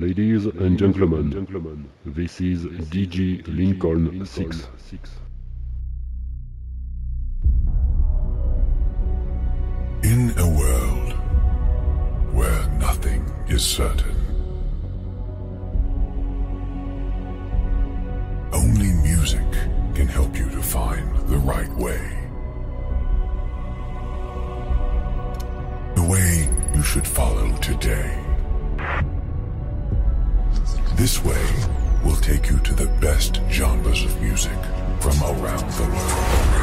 Ladies and gentlemen, this is DJ Lincoln 6. In a world where nothing is certain, only music can help you to find the right way. The way you should follow today. This way will take you to the best genres of music from around the world.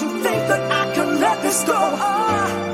you think that I can let this go? Oh.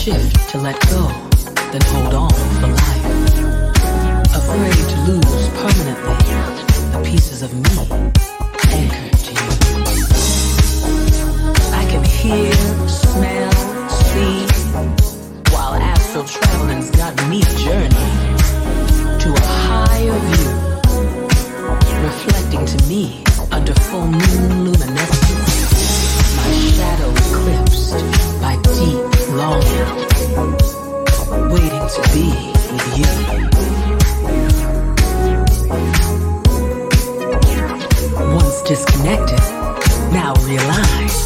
shift to let go, then hold on for life. Afraid to lose permanently the pieces of me anchored to you. I can hear, smell, see, while astral traveling's got me journeying to a higher view, reflecting to me under full moon luminescence, my shadow eclipsed by deep longing, waiting to be with you. Once disconnected, now realigned.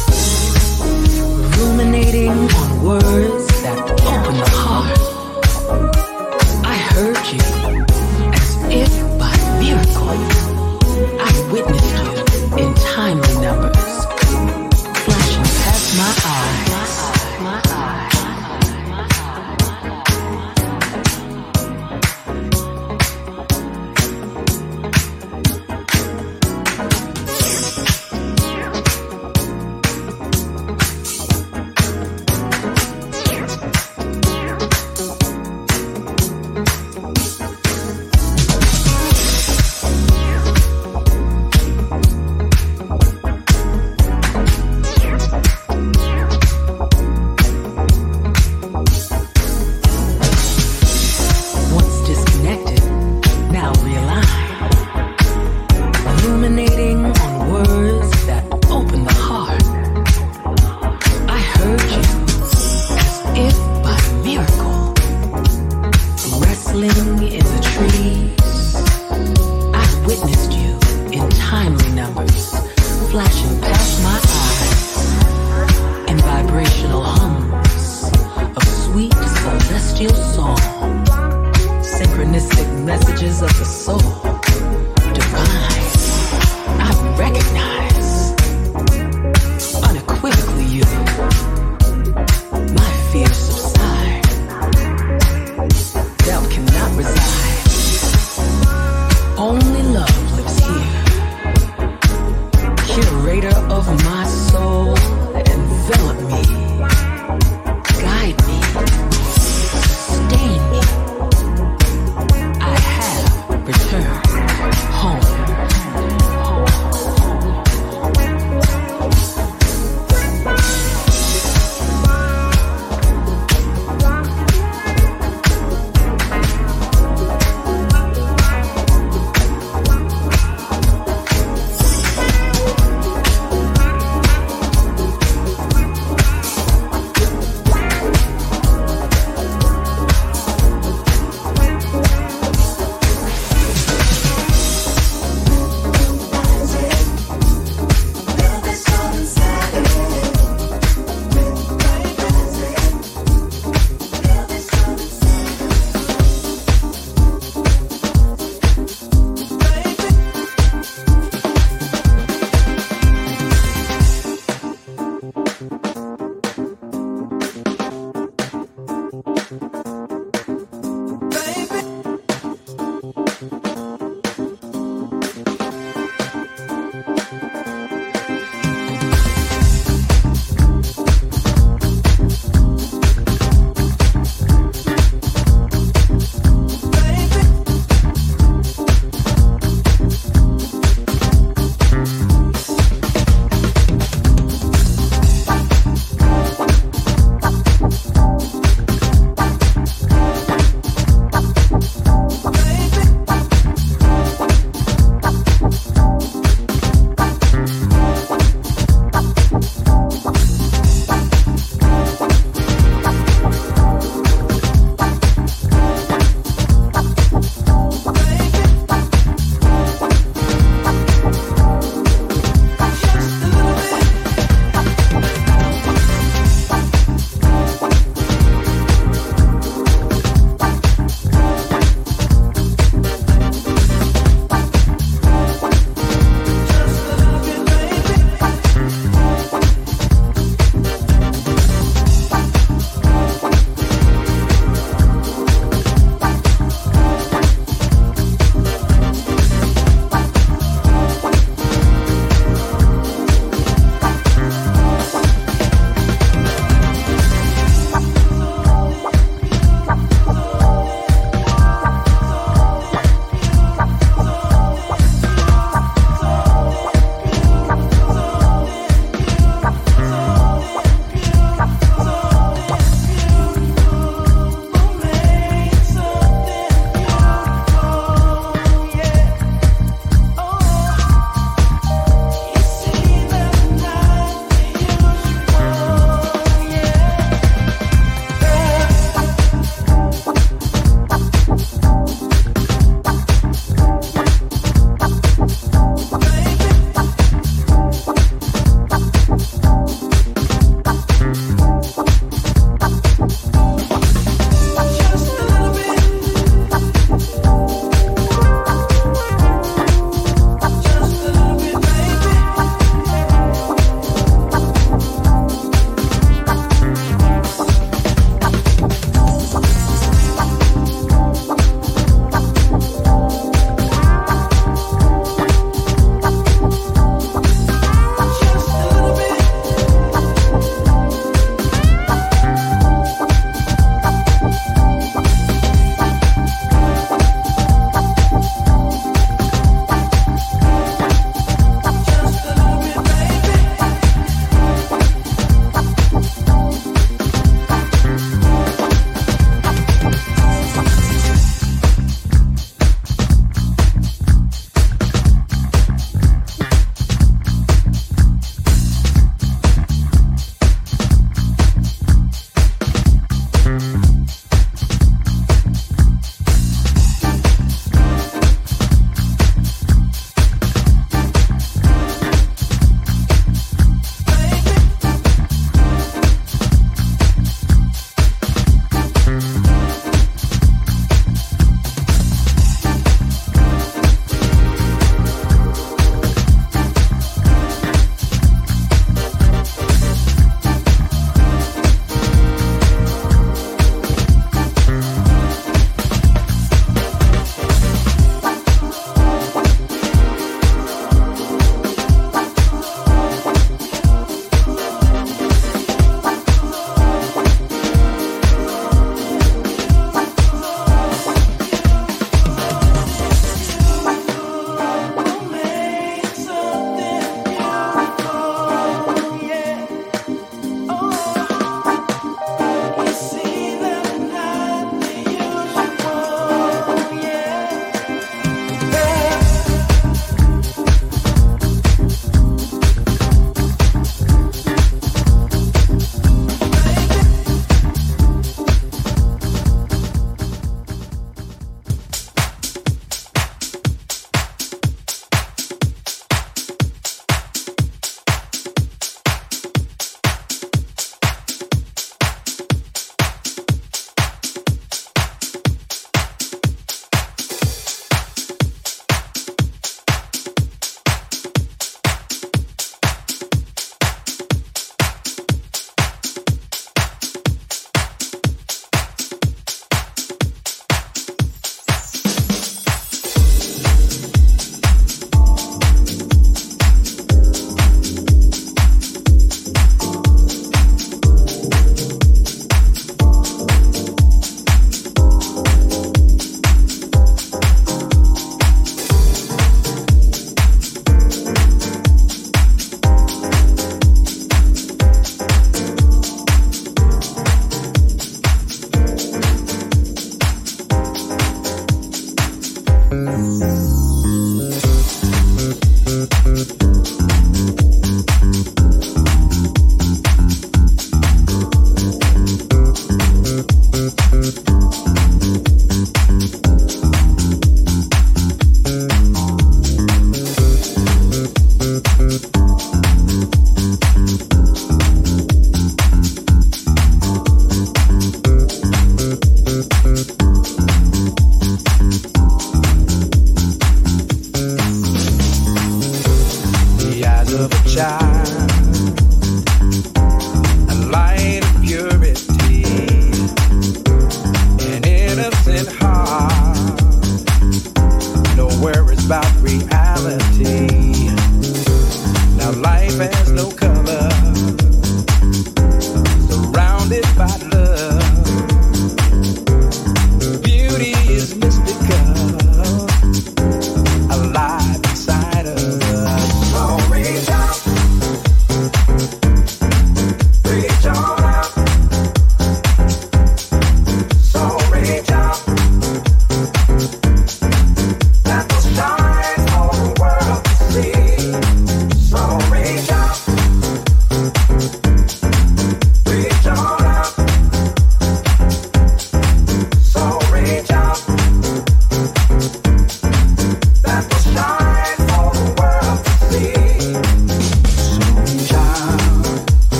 Ruminating on words that open the heart. I heard you.